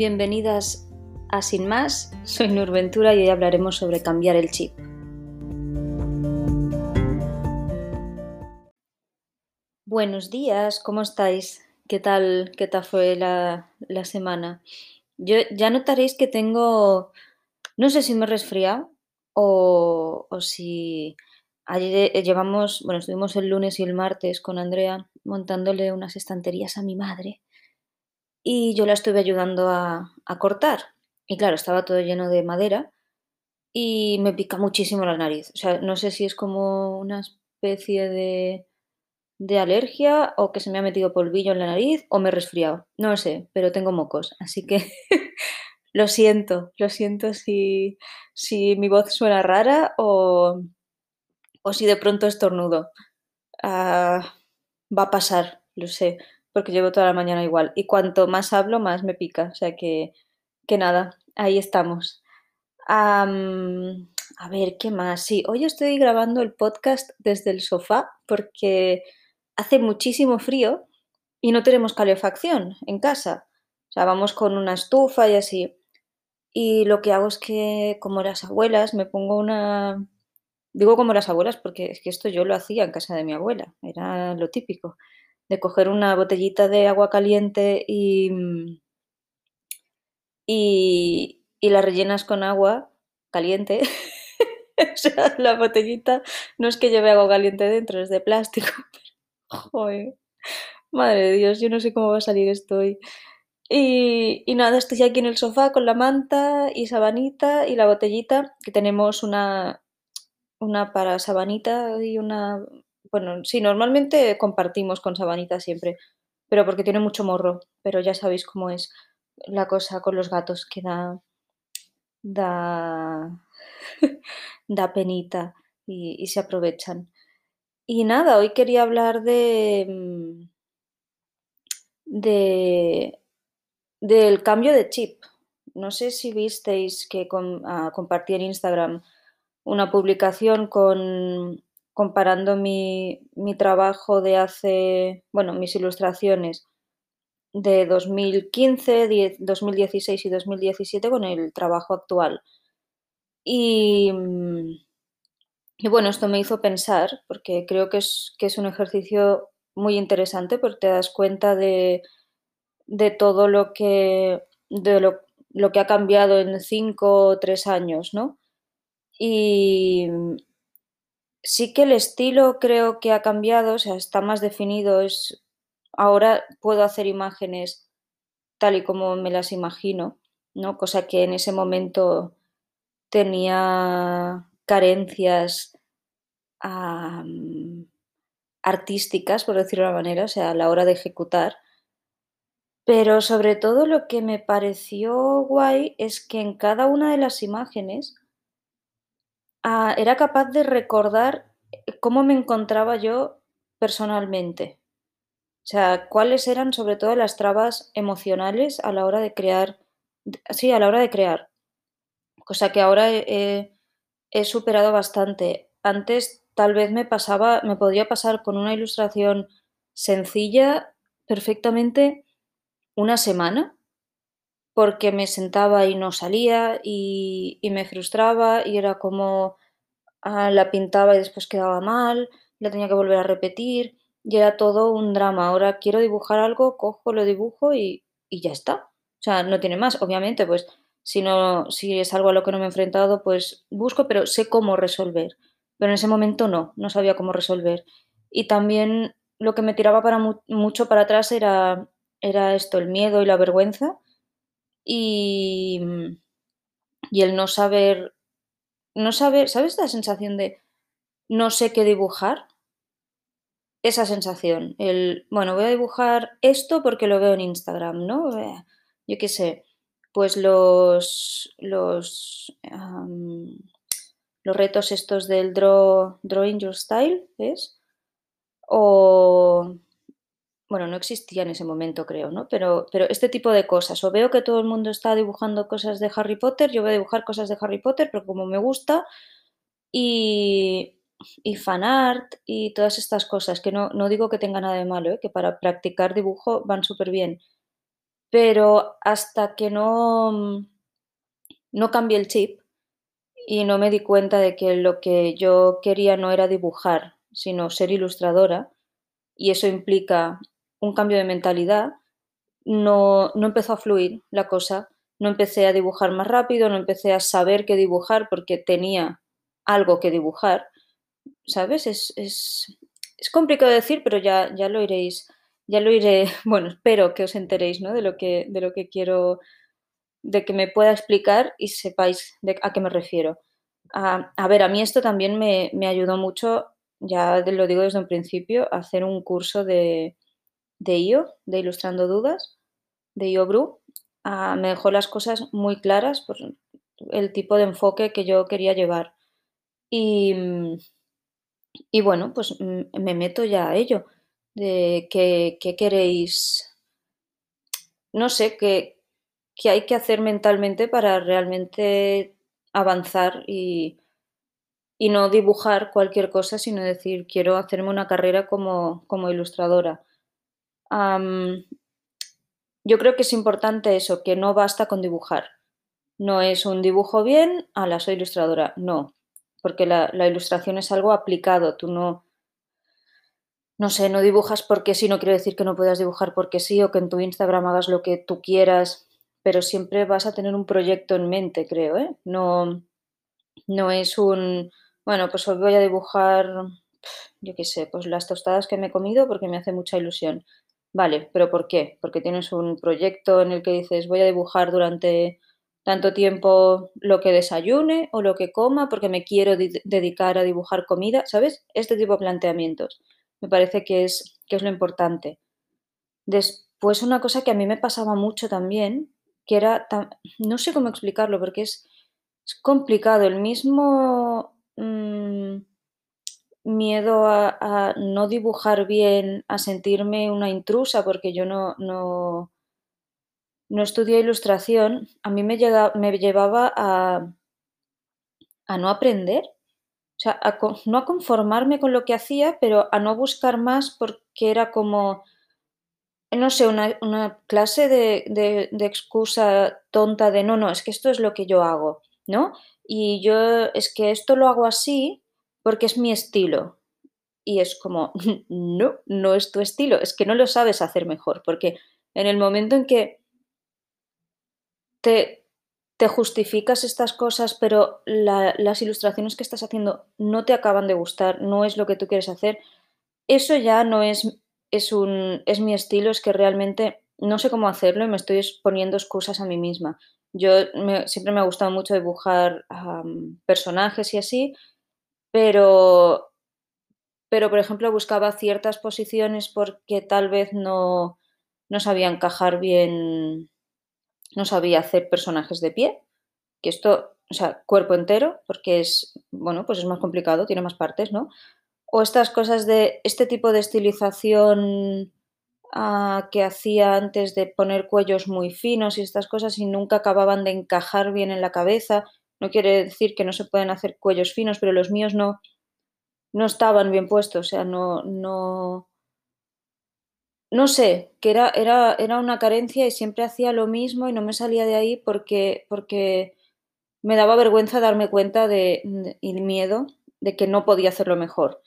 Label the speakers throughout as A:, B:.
A: Bienvenidas a Sin Más, soy Nurventura y hoy hablaremos sobre cambiar el chip. Buenos días, ¿cómo estáis? ¿Qué tal, qué tal fue la, la semana? Yo ya notaréis que tengo, no sé si me he resfriado o, o si ayer eh, llevamos, bueno, estuvimos el lunes y el martes con Andrea montándole unas estanterías a mi madre y yo la estuve ayudando a, a cortar. Y claro, estaba todo lleno de madera y me pica muchísimo la nariz. O sea, no sé si es como una especie de, de alergia o que se me ha metido polvillo en la nariz o me he resfriado. No lo sé, pero tengo mocos. Así que lo siento, lo siento si, si mi voz suena rara o, o si de pronto estornudo. Ah, va a pasar, lo sé, porque llevo toda la mañana igual. Y cuanto más hablo, más me pica. O sea que, que nada, ahí estamos. Am, a ver, ¿qué más? Sí, hoy estoy grabando el podcast desde el sofá porque hace muchísimo frío y no tenemos calefacción en casa. O sea, vamos con una estufa y así. Y lo que hago es que, como las abuelas, me pongo una... Digo como las abuelas porque es que esto yo lo hacía en casa de mi abuela, era lo típico, de coger una botellita de agua caliente y, y, la rellenas con agua caliente. o sea, la botellita no es que lleve agua caliente dentro, es de plástico. Joder. Madre de Dios, yo no sé cómo va a salir esto hoy. Y, y nada, estoy aquí en el sofá con la manta y sabanita y la botellita, que tenemos una, una para sabanita y una... Bueno, sí, normalmente compartimos con sabanita siempre, pero porque tiene mucho morro, pero ya sabéis cómo es la cosa con los gatos, que da... da... da penita y, se aprovechan. Y nada, hoy quería hablar de... mm, de del cambio de chip. No sé si visteis que ah, compartí en Instagram una publicación con comparando mi, mi trabajo de hace, bueno, mis ilustraciones de 2015, 10 2016 y 2017 con el trabajo actual. Y, y bueno, esto me hizo pensar, porque creo que es, que es un ejercicio muy interesante, porque te das cuenta de, de todo lo que, de lo, lo que ha cambiado en cinco o tres años, ¿no? Y sí que el estilo creo que ha cambiado, o sea, está más definido, es, ahora puedo hacer imágenes tal y como me las imagino, ¿no? Cosa que en ese momento tenía carencias artísticas, por decirlo de una manera, o sea, a la hora de ejecutar. Pero sobre todo lo que me pareció guay es que en cada una de las imágenes ah, era capaz de recordar eh, cómo me encontraba yo personalmente. O sea, cuáles eran sobre todo las trabas emocionales a la hora de crear, sí, a la hora de crear, cosa que ahora he, he- superado bastante. Antes tal vez me pasaba, me podría pasar con una ilustración sencilla perfectamente una semana porque me sentaba y no salía y, y me frustraba y era como ah, la pintaba y después quedaba mal, la tenía que volver a repetir y era todo un drama. Ahora quiero dibujar algo, cojo, lo dibujo y, y ya está. O sea, no tiene más. Obviamente, pues si no, si es algo a lo que no me he enfrentado, pues busco, pero sé cómo resolver. Pero en ese momento no, no sabía cómo resolver. Y también lo que me tiraba para mu- mucho para atrás era, era esto, el miedo y la vergüenza y, y el no saber, no saber, ¿sabes la sensación de no sé qué dibujar? Esa sensación, el, bueno, voy a dibujar esto porque lo veo en Instagram, ¿no? Yo qué sé, pues los, los, los retos estos del draw, Drawing Your Style, ¿es? O, bueno, no existía en ese momento, creo, ¿no? Pero, pero este tipo de cosas, o veo que todo el mundo está dibujando cosas de Harry Potter, yo voy a dibujar cosas de Harry Potter, pero como me gusta, y, y fanart y todas estas cosas, que no, no digo que tenga nada de malo, ¿eh? Que para practicar dibujo van súper bien, pero hasta que no, no cambié el chip y no me di cuenta de que lo que yo quería no era dibujar, sino ser ilustradora, y eso implica un cambio de mentalidad, no, no empezó a fluir la cosa, no empecé a dibujar más rápido, no empecé a saber qué dibujar porque tenía algo que dibujar, ¿sabes? Es, es, es complicado decir, pero ya, ya lo iréis, ya lo iré, bueno, espero que os enteréis, ¿no? De lo que, de lo que quiero, de que me pueda explicar y sepáis de, a qué me refiero. A, ver, a mí esto también me, me, ayudó mucho, ya lo digo desde un principio, a hacer un curso de, de IO, de Ilustrando Dudas, de IO me dejó las cosas muy claras por el tipo de enfoque que yo quería llevar. Y, y bueno, pues me meto ya a ello, de qué, queréis, no sé, qué, qué hay que hacer mentalmente para realmente avanzar y, y no dibujar cualquier cosa, sino decir, quiero hacerme una carrera como, como ilustradora. Yo creo que es importante eso, que no basta con dibujar. No es un dibujo bien, a la soy ilustradora. No, porque la, ilustración es algo aplicado. Tú no, no sé, no dibujas porque sí, no quiere decir que no puedas dibujar porque sí, o que en tu Instagram hagas lo que tú quieras, pero siempre vas a tener un proyecto en mente, creo, ¿eh? No, no es un, bueno, pues hoy voy a dibujar, yo qué sé, pues las tostadas que me he comido porque me hace mucha ilusión. Vale, pero ¿por qué? Porque tienes un proyecto en el que dices voy a dibujar durante tanto tiempo lo que desayune o lo que coma porque me quiero dedicar a dibujar comida, ¿sabes? Este tipo de planteamientos me parece que es, que es lo importante. Después una cosa que a mí me pasaba mucho también, que era, no sé cómo explicarlo porque es, es complicado, el mismo mmm, miedo a, no dibujar bien, a sentirme una intrusa porque yo no, no, no estudié ilustración, a mí me, me llevaba a, a no aprender, o sea, a, no a conformarme con lo que hacía, pero a no buscar más porque era como, no sé, una, una clase de, de, de, excusa tonta de no, no, es que esto es lo que yo hago, ¿no? Y yo es que esto lo hago así porque es mi estilo. Y es como, no, no es tu estilo, es que no lo sabes hacer mejor, porque en el momento en que te, te justificas estas cosas, pero la, las ilustraciones que estás haciendo no te acaban de gustar, no es lo que tú quieres hacer, eso ya no es, es, un, es mi estilo, es que realmente no sé cómo hacerlo y me estoy poniendo excusas a mí misma. Yo me, siempre me ha gustado mucho dibujar um, personajes y así, pero, pero por ejemplo buscaba ciertas posiciones porque tal vez no, no sabía encajar bien, no sabía hacer personajes de pie, que esto, o sea, cuerpo entero, porque es, bueno, pues es más complicado, tiene más partes, ¿no? O estas cosas de este tipo de estilización uh, que hacía antes de poner cuellos muy finos y estas cosas y nunca acababan de encajar bien en la cabeza. No quiere decir que no se pueden hacer cuellos finos, pero los míos no, no estaban bien puestos, o sea, no, no, no sé, que era, era, era una carencia y siempre hacía lo mismo y no me salía de ahí porque, porque me daba vergüenza darme cuenta de, y miedo de que no podía hacerlo mejor.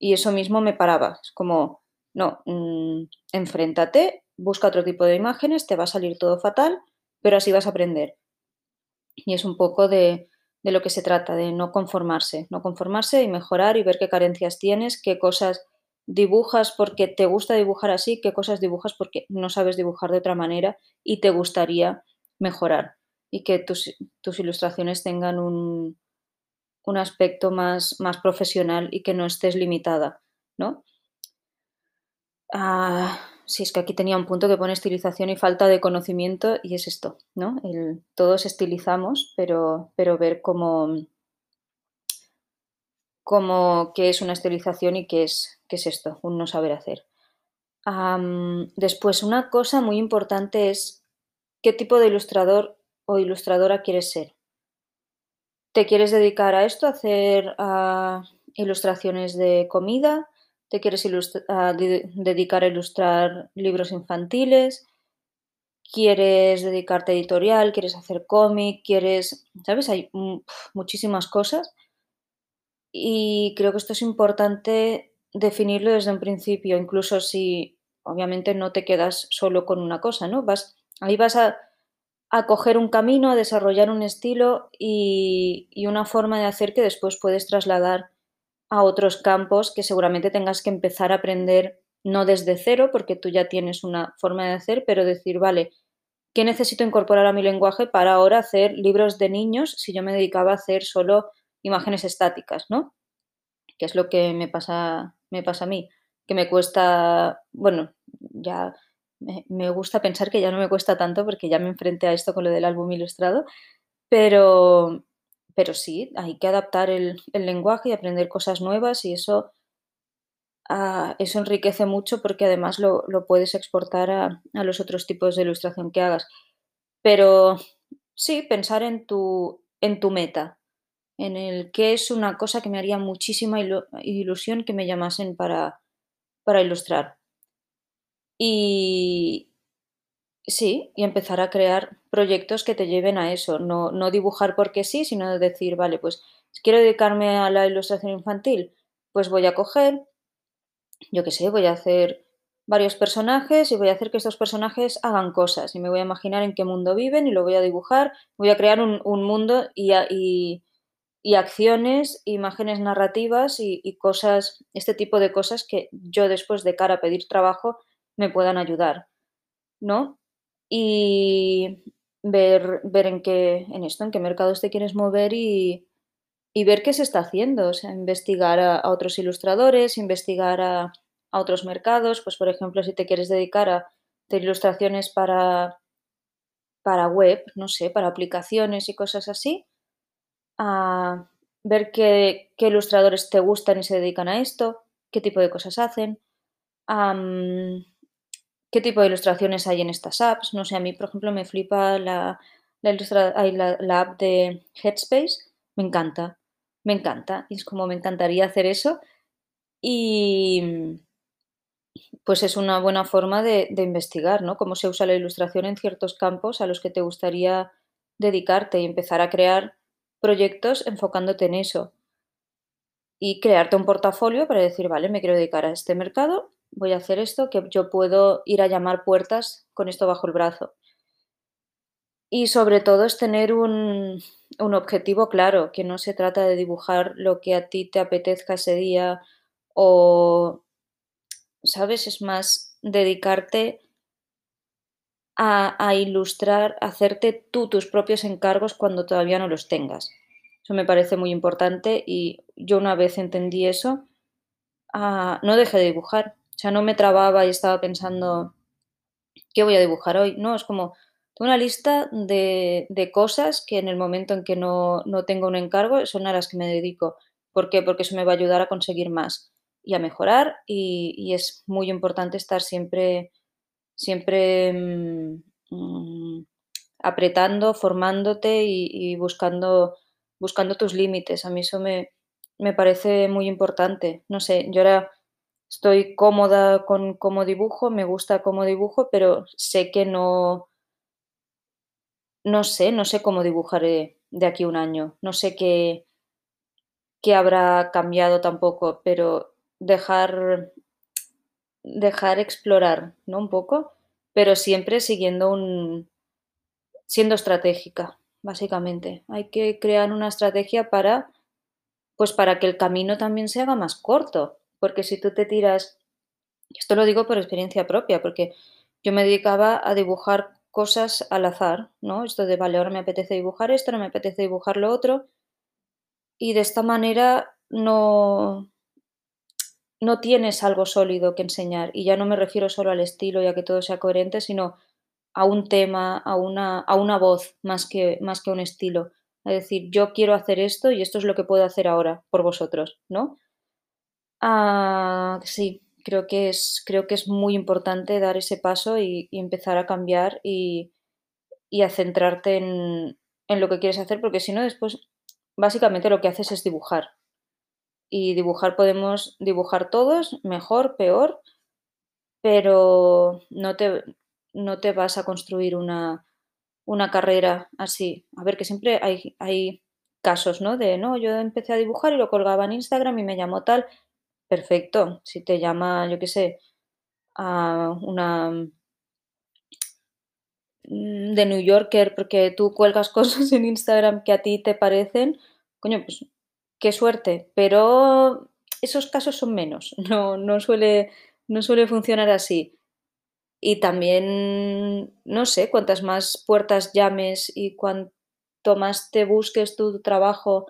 A: Y eso mismo me paraba. Es como, no, mmm, enfréntate, busca otro tipo de imágenes, te va a salir todo fatal, pero así vas a aprender. Y es un poco de, de lo que se trata, de no conformarse, no conformarse y mejorar y ver qué carencias tienes, qué cosas dibujas porque te gusta dibujar así, qué cosas dibujas porque no sabes dibujar de otra manera y te gustaría mejorar y que tus, tus ilustraciones tengan un, un aspecto más, más, profesional y que no estés limitada, ¿no? Ah, sí, es que aquí tenía un punto que pone estilización y falta de conocimiento y es esto, ¿no? Todos estilizamos, pero, pero ver cómo, cómo qué es una estilización y qué es, qué es esto, un no saber hacer. Después, una cosa muy importante es qué tipo de ilustrador o ilustradora quieres ser. ¿Te quieres dedicar a esto, hacer ilustraciones de comida? ¿Te quieres de dedicar a ilustrar libros infantiles? quieres dedicarte a editorial, quieres hacer cómic, quieres, ¿sabes? Hay muchísimas cosas y creo que esto es importante definirlo desde un principio, incluso si obviamente no te quedas solo con una cosa, ¿no? Vas, ahí vas a, coger un camino, a desarrollar un estilo y una forma de hacer que después puedes trasladar a otros campos que seguramente tengas que empezar a aprender no desde cero, porque tú ya tienes una forma de hacer, pero decir, vale, ¿qué necesito incorporar a mi lenguaje para ahora hacer libros de niños si yo me dedicaba a hacer solo imágenes estáticas, ¿no? Que es lo que me pasa, me pasa a mí, que me cuesta, bueno, ya me, gusta pensar que ya no me cuesta tanto porque ya me enfrenté a esto con lo del álbum ilustrado, pero, pero sí, hay que adaptar el, el lenguaje y aprender cosas nuevas y eso Ah, eso enriquece mucho porque además lo, puedes exportar a, los otros tipos de ilustración que hagas. Pero sí, pensar en tu, en tu meta, en el que es una cosa que me haría muchísima ilusión que me llamasen para, para ilustrar. Y sí, y empezar a crear proyectos que te lleven a eso, no, no dibujar porque sí, sino decir, vale, pues quiero dedicarme a la ilustración infantil, pues voy a coger yo qué sé, voy a hacer varios personajes y voy a hacer que estos personajes hagan cosas y me voy a imaginar en qué mundo viven y lo voy a dibujar, voy a crear un, mundo y, y, acciones, imágenes narrativas y, cosas, este tipo de cosas que yo después de cara a pedir trabajo me puedan ayudar, ¿no? Y ver, ver en qué, en esto, en qué mercados te quieres mover y, y ver qué se está haciendo, o sea, investigar a, otros ilustradores, investigar a, otros mercados, pues por ejemplo, si te quieres dedicar a hacer ilustraciones para, para web, no sé, para aplicaciones y cosas así, a ver qué, ilustradores te gustan y se dedican a esto, qué tipo de cosas hacen, qué tipo de ilustraciones hay en estas apps. No sé, a mí, por ejemplo, me flipa la, la, la app de Headspace, me encanta, me encanta. Y es como me encantaría hacer eso. Y pues es una buena forma de, investigar, ¿no? Cómo se usa la ilustración en ciertos campos a los que te gustaría dedicarte y empezar a crear proyectos enfocándote en eso. Y crearte un portafolio para decir, vale, me quiero dedicar a este mercado, voy a hacer esto, que yo puedo ir a llamar puertas con esto bajo el brazo. Y sobre todo es tener un, objetivo claro, que no se trata de dibujar lo que a ti te apetezca ese día o, ¿sabes? Es más dedicarte a, ilustrar, hacerte tú tus propios encargos cuando todavía no los tengas. Eso me parece muy importante y yo una vez entendí eso, ah, no dejé de dibujar. O sea, no me trababa y estaba pensando, ¿qué voy a dibujar hoy? No, es como, una lista de, cosas que en el momento en que no, tengo un encargo son a las que me dedico. ¿Por qué? Porque eso me va a ayudar a conseguir más y a mejorar y, es muy importante estar siempre, siempre mm, apretando, formándote y, buscando, buscando tus límites. A mí eso me, me parece muy importante. No sé, yo ahora estoy cómoda con cómo dibujo, me gusta cómo dibujo, pero sé que no, no sé, no sé cómo dibujaré de aquí a un año, no sé qué, qué habrá cambiado tampoco, pero dejar, dejar explorar, ¿no? Un poco, pero siempre siguiendo un, siendo estratégica, básicamente. Hay que crear una estrategia para, pues para que el camino también se haga más corto, porque si tú te tiras, esto lo digo por experiencia propia, porque yo me dedicaba a dibujar cosas al azar, ¿no? Esto de, vale, ahora me apetece dibujar esto, no me apetece dibujar lo otro. Y de esta manera no, no tienes algo sólido que enseñar. Y ya no me refiero solo al estilo y a que todo sea coherente, sino a un tema, a una, a una voz más que, más que un estilo. Es decir, yo quiero hacer esto y esto es lo que puedo hacer ahora por vosotros, ¿no? Ah, sí, creo que es, creo que es muy importante dar ese paso y, empezar a cambiar y, a centrarte en, lo que quieres hacer, porque si no, después básicamente lo que haces es dibujar. Y dibujar podemos dibujar todos, mejor, peor, pero no te, no te vas a construir una, una carrera así. A ver, que siempre hay, hay casos, ¿no? De, no, yo empecé a dibujar y lo colgaba en Instagram y me llamó tal. Perfecto. Si te llama, yo qué sé, a una mm, de New Yorker porque tú cuelgas cosas en Instagram que a ti te parecen, coño, pues qué suerte. Pero esos casos son menos. No, no, suele, no suele funcionar así. Y también, no sé, cuantas más puertas llames y cuanto más te busques tu trabajo,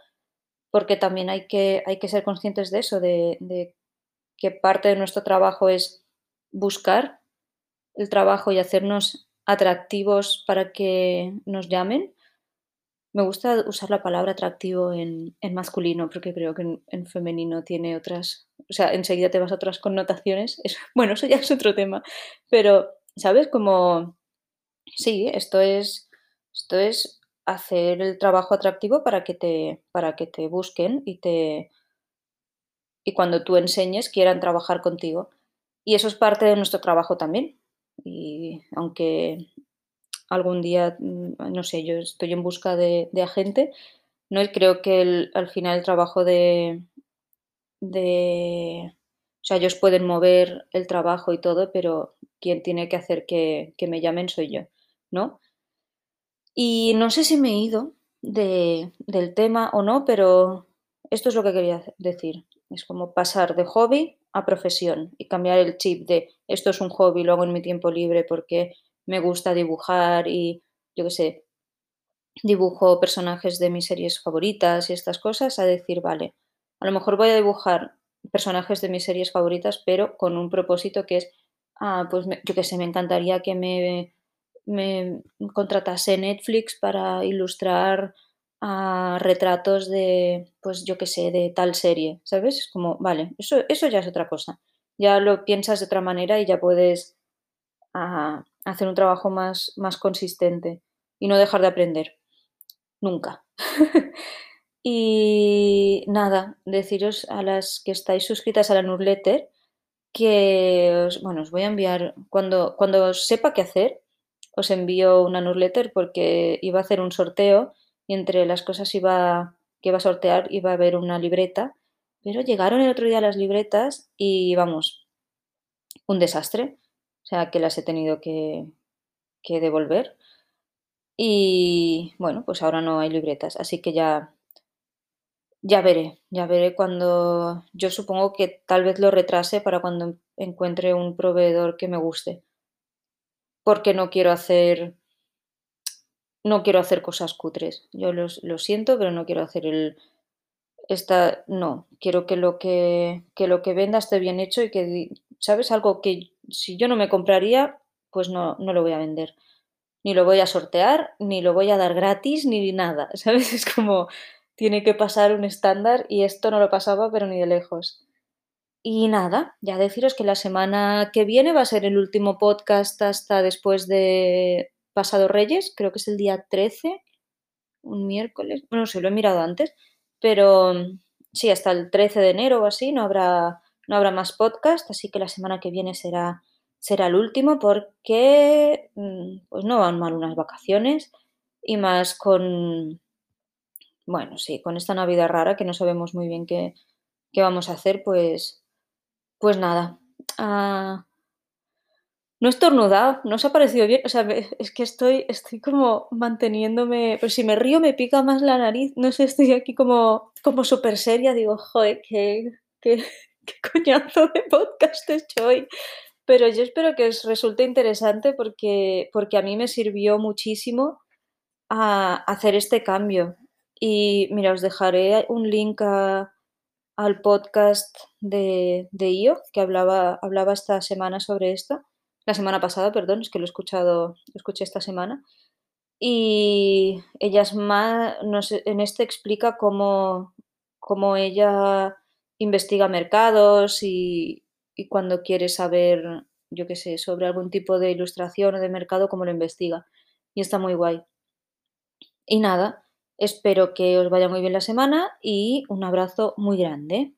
A: porque también hay que, hay que ser conscientes de eso, de, que parte de nuestro trabajo es buscar el trabajo y hacernos atractivos para que nos llamen. Me gusta usar la palabra atractivo en, masculino porque creo que en, en, femenino tiene otras, o sea, enseguida te vas a otras connotaciones. Es, bueno, eso ya es otro tema, pero, ¿sabes? Como, sí, esto es, esto es hacer el trabajo atractivo para que te, para que te busquen y te, y cuando tú enseñes quieran trabajar contigo. Y eso es parte de nuestro trabajo también. Y aunque algún día, mm, no sé, yo estoy en busca de, de agente, ¿no? creo que al final el trabajo de, de... O sea, ellos pueden mover el trabajo y todo, pero quien tiene que hacer que, que me llamen soy yo, ¿no? Y no sé si me he ido de, del tema o no, pero esto es lo que quería decir. Es como pasar de hobby a profesión y cambiar el chip de esto es un hobby, lo hago en mi tiempo libre porque me gusta dibujar y yo qué sé, dibujo personajes de mis series favoritas y estas cosas, a decir, vale, a lo mejor voy a dibujar personajes de mis series favoritas, pero con un propósito que es, ah, pues me, yo qué sé, me encantaría que me, me contratase Netflix para ilustrar retratos de, pues yo qué sé, de tal serie, ¿sabes? Es como, vale, eso, eso ya es otra cosa. Ya lo piensas de otra manera y ya puedes hacer un trabajo más, más consistente y no dejar de aprender. Nunca. y nada, deciros a las que estáis suscritas a la newsletter que, os, bueno, os voy a enviar, cuando, cuando sepa qué hacer, os envío una newsletter porque iba a hacer un sorteo y entre las cosas iba, que iba a sortear iba a haber una libreta, pero llegaron el otro día las libretas y vamos, un desastre, o sea que las he tenido que, que devolver. Y bueno, pues ahora no hay libretas, así que ya, ya veré, ya veré cuando yo supongo que tal vez lo retrase para cuando encuentre un proveedor que me guste. Porque no quiero hacer no quiero hacer cosas cutres. Yo los, lo siento, pero no quiero hacer el. Esta, no, quiero que lo que, que lo que venda esté bien hecho y que, ¿sabes? Algo que si yo no me compraría, pues no, no lo voy a vender. Ni lo voy a sortear, ni lo voy a dar gratis, ni nada. ¿Sabes? Es como tiene que pasar un estándar y esto no lo pasaba, pero ni de lejos. Y nada, ya deciros que la semana que viene va a ser el último podcast hasta después de, pasado Reyes, creo que es el día 13, un miércoles, no sé, lo he mirado antes, pero sí, hasta el 13 de enero o así no habrá, no habrá más podcast, así que la semana que viene será, será el último porque mm, pues no van mal unas vacaciones y más con, bueno, sí, con esta Navidad rara que no sabemos muy bien qué, qué vamos a hacer, pues, pues nada. Uh, no he estornudado, no os ha parecido bien. O sea, es que estoy, estoy como manteniéndome. Pero si me río me pica más la nariz. No sé, estoy aquí como, como súper seria. Digo, joder, qué, qué, coñazo de podcast he hecho hoy. Pero yo espero que os resulte interesante porque, porque a mí me sirvió muchísimo a hacer este cambio. Y mira, os dejaré un link a, al podcast de, de IO que hablaba, hablaba esta semana sobre esto la semana pasada, perdón, es que lo he escuchado, escuché esta semana. Y ella es más, no sé, en este explica cómo, cómo ella investiga mercados y, y cuando quiere saber, yo qué sé, sobre algún tipo de ilustración o de mercado, cómo lo investiga. Y está muy guay. Y nada, espero que os vaya muy bien la semana y un abrazo muy grande.